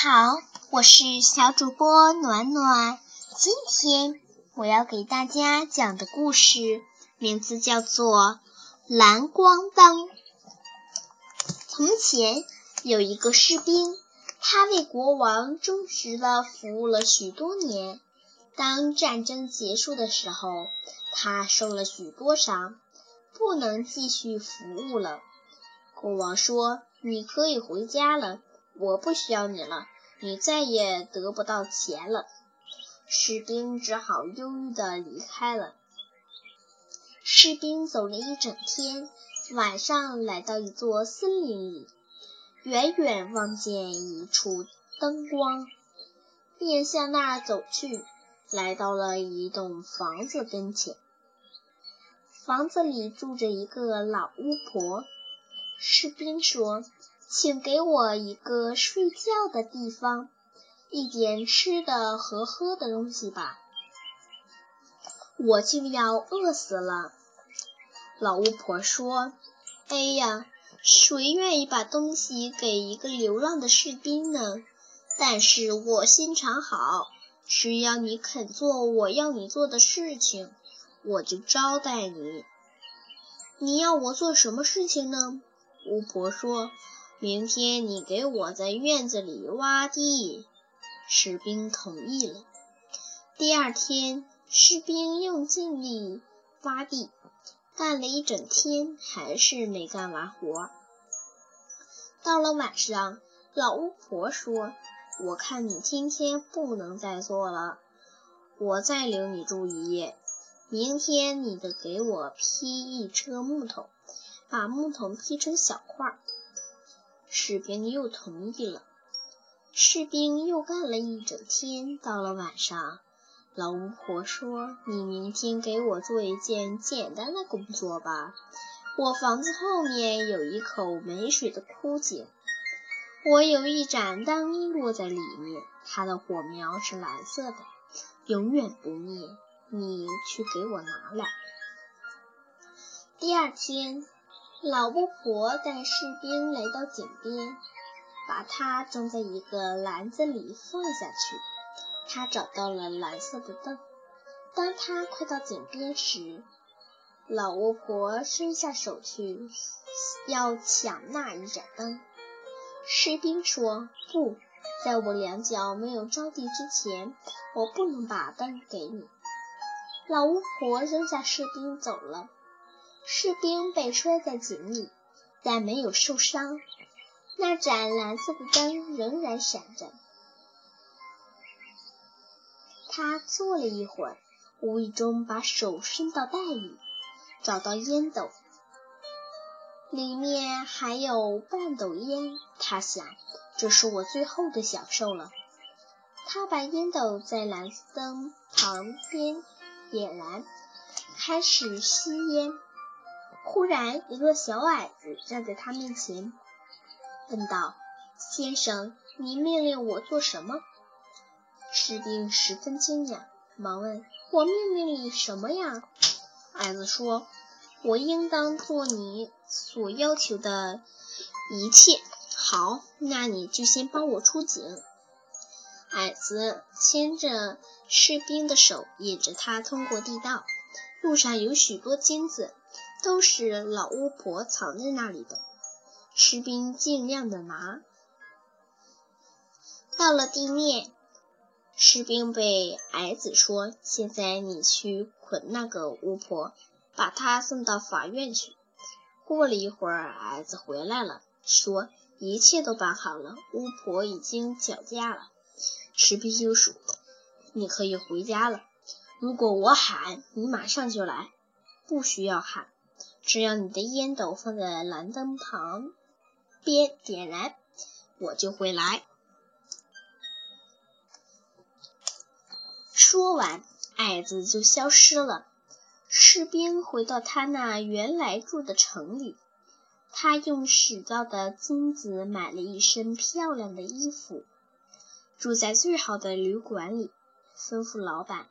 好，我是小主播暖暖。今天我要给大家讲的故事名字叫做《蓝光灯》。从前有一个士兵，他为国王忠实的服务了许多年。当战争结束的时候，他受了许多伤，不能继续服务了。国王说：“你可以回家了。”我不需要你了，你再也得不到钱了。士兵只好忧郁地离开了。士兵走了一整天，晚上来到一座森林里，远远望见一处灯光，便向那儿走去，来到了一栋房子跟前。房子里住着一个老巫婆。士兵说。请给我一个睡觉的地方，一点吃的和喝的东西吧，我就要饿死了。老巫婆说：“哎呀，谁愿意把东西给一个流浪的士兵呢？但是我心肠好，只要你肯做我要你做的事情，我就招待你。你要我做什么事情呢？”巫婆说。明天你给我在院子里挖地，士兵同意了。第二天，士兵用尽力挖地，干了一整天，还是没干完活。到了晚上，老巫婆说：“我看你今天不能再做了，我再留你住一夜。明天你得给我劈一车木头，把木头劈成小块。”士兵又同意了。士兵又干了一整天，到了晚上，老巫婆说：“你明天给我做一件简单的工作吧。我房子后面有一口没水的枯井，我有一盏灯落在里面，它的火苗是蓝色的，永远不灭。你去给我拿来。”第二天。老巫婆带士兵来到井边，把它装在一个篮子里放下去。他找到了蓝色的灯。当他快到井边时，老巫婆伸下手去要抢那一盏灯。士兵说：“不，在我两脚没有着地之前，我不能把灯给你。”老巫婆扔下士兵走了。士兵被摔在井里，但没有受伤。那盏蓝色的灯仍然闪着。他坐了一会儿，无意中把手伸到袋里，找到烟斗，里面还有半斗烟。他想，这是我最后的享受了。他把烟斗在蓝色灯旁边点燃，开始吸烟。忽然，一个小矮子站在他面前，问道：“先生，您命令我做什么？”士兵十分惊讶，忙问：“我命令你什么呀？”矮子说：“我应当做你所要求的一切。”好，那你就先帮我出井。矮子牵着士兵的手，引着他通过地道，路上有许多金子。都是老巫婆藏在那里的。士兵尽量的拿。到了地面，士兵被矮子说：“现在你去捆那个巫婆，把她送到法院去。”过了一会儿，矮子回来了，说：“一切都办好了，巫婆已经绞架了。”士兵又说：“你可以回家了。如果我喊，你马上就来。不需要喊。”只要你的烟斗放在蓝灯旁边点燃，我就会来。说完，矮子就消失了。士兵回到他那原来住的城里，他用使到的金子买了一身漂亮的衣服，住在最好的旅馆里，吩咐老板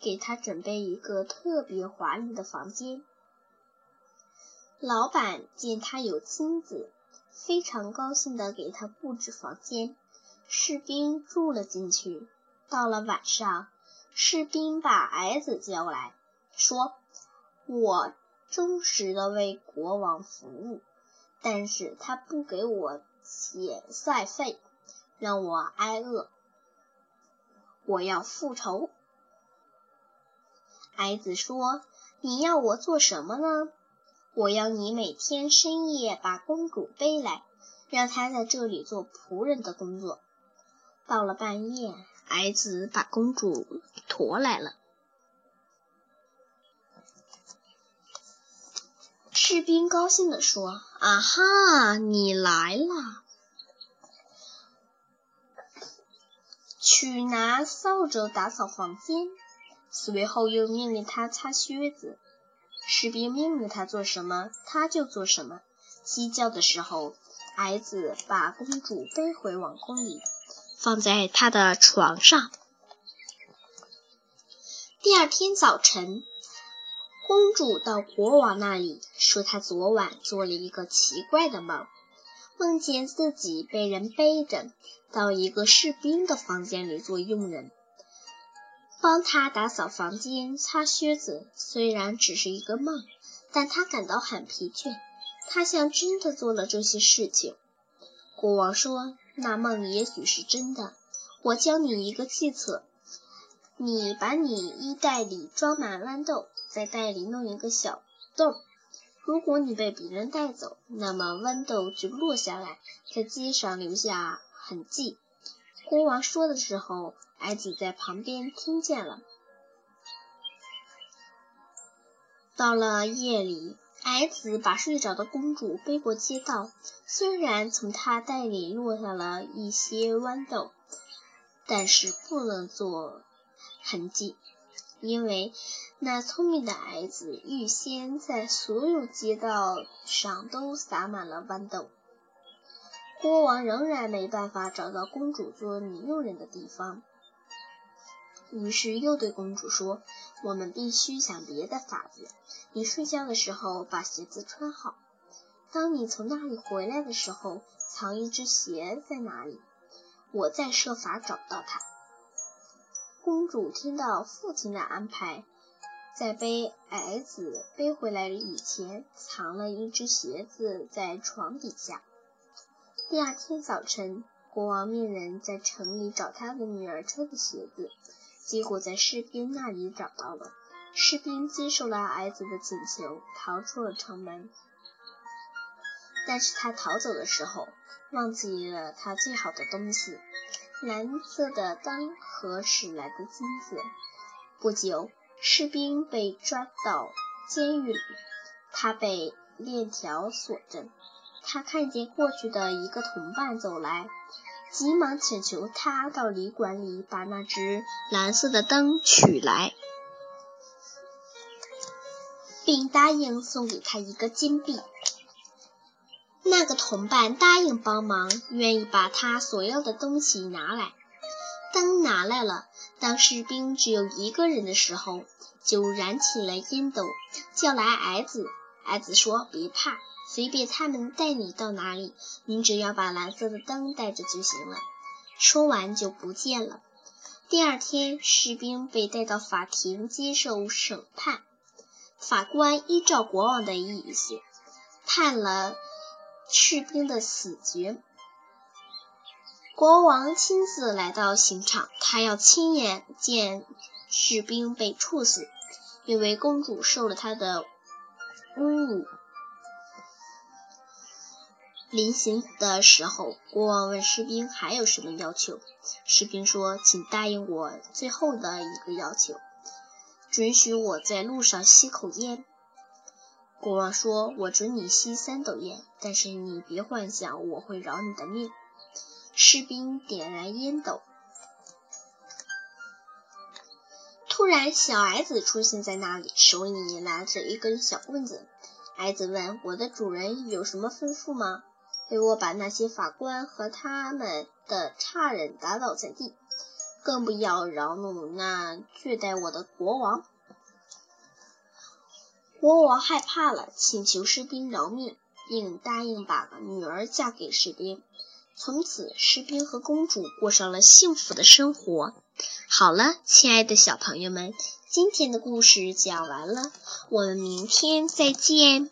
给他准备一个特别华丽的房间。老板见他有金子，非常高兴地给他布置房间。士兵住了进去。到了晚上，士兵把矮子叫来说：“我忠实的为国王服务，但是他不给我遣赛费，让我挨饿。我要复仇。”矮子说：“你要我做什么呢？我要你每天深夜把公主背来，让她在这里做仆人的工作。到了半夜。”矮子把公主驮来了。士兵高兴地说：“啊哈，你来了！去拿扫帚打扫房间。”随后又命令他擦靴子。士兵命令他做什么，他就做什么。鸡叫的时候，矮子把公主背回王宫里。放在他的床上。第二天早晨，公主到国王那里，说她昨晚做了一个奇怪的梦，梦见自己被人背着到一个士兵的房间里做佣人，帮他打扫房间、擦靴子。虽然只是一个梦，但他感到很疲倦，他像真的做了这些事情。国王说。那梦也许是真的。我教你一个计策：你把你衣袋里装满豌豆，在袋里弄一个小洞。如果你被别人带走，那么豌豆就落下来，在街上留下痕迹。国王说的时候，矮子在旁边听见了。到了夜里。矮子把睡着的公主背过街道，虽然从她袋里落下了一些豌豆，但是不能做痕迹，因为那聪明的矮子预先在所有街道上都撒满了豌豆。国王仍然没办法找到公主做女佣人的地方，于是又对公主说：“我们必须想别的法子。”你睡觉的时候把鞋子穿好。当你从那里回来的时候，藏一只鞋在哪里？我再设法找到它。公主听到父亲的安排，在背矮子背回来以前，藏了一只鞋子在床底下。第二天早晨，国王命人在城里找他的女儿穿的鞋子，结果在士兵那里找到了。士兵接受了矮子的请求，逃出了城门。但是他逃走的时候，忘记了他最好的东西——蓝色的灯和驶来的金子。不久，士兵被抓到监狱里，他被链条锁着。他看见过去的一个同伴走来，急忙请求他到旅馆里把那只蓝色的灯取来。并答应送给他一个金币。那个同伴答应帮忙，愿意把他所要的东西拿来。灯拿来了，当士兵只有一个人的时候，就燃起了烟斗，叫来矮子。矮子说：“别怕，随便他们带你到哪里，你只要把蓝色的灯带着就行了。”说完就不见了。第二天，士兵被带到法庭接受审判。法官依照国王的意思，判了士兵的死决。国王亲自来到刑场，他要亲眼见士兵被处死，因为公主受了他的侮辱。临行的时候，国王问士兵还有什么要求，士兵说：“请答应我最后的一个要求。”准许我在路上吸口烟。国王说：“我准你吸三斗烟，但是你别幻想我会饶你的命。”士兵点燃烟斗。突然，小矮子出现在那里，手里拿着一根小棍子。矮子问：“我的主人有什么吩咐吗？”“给我把那些法官和他们的差人打倒在地。”更不要饶怒那虐待我的国王。国王害怕了，请求士兵饶命，并答应把女儿嫁给士兵。从此，士兵和公主过上了幸福的生活。好了，亲爱的小朋友们，今天的故事讲完了，我们明天再见。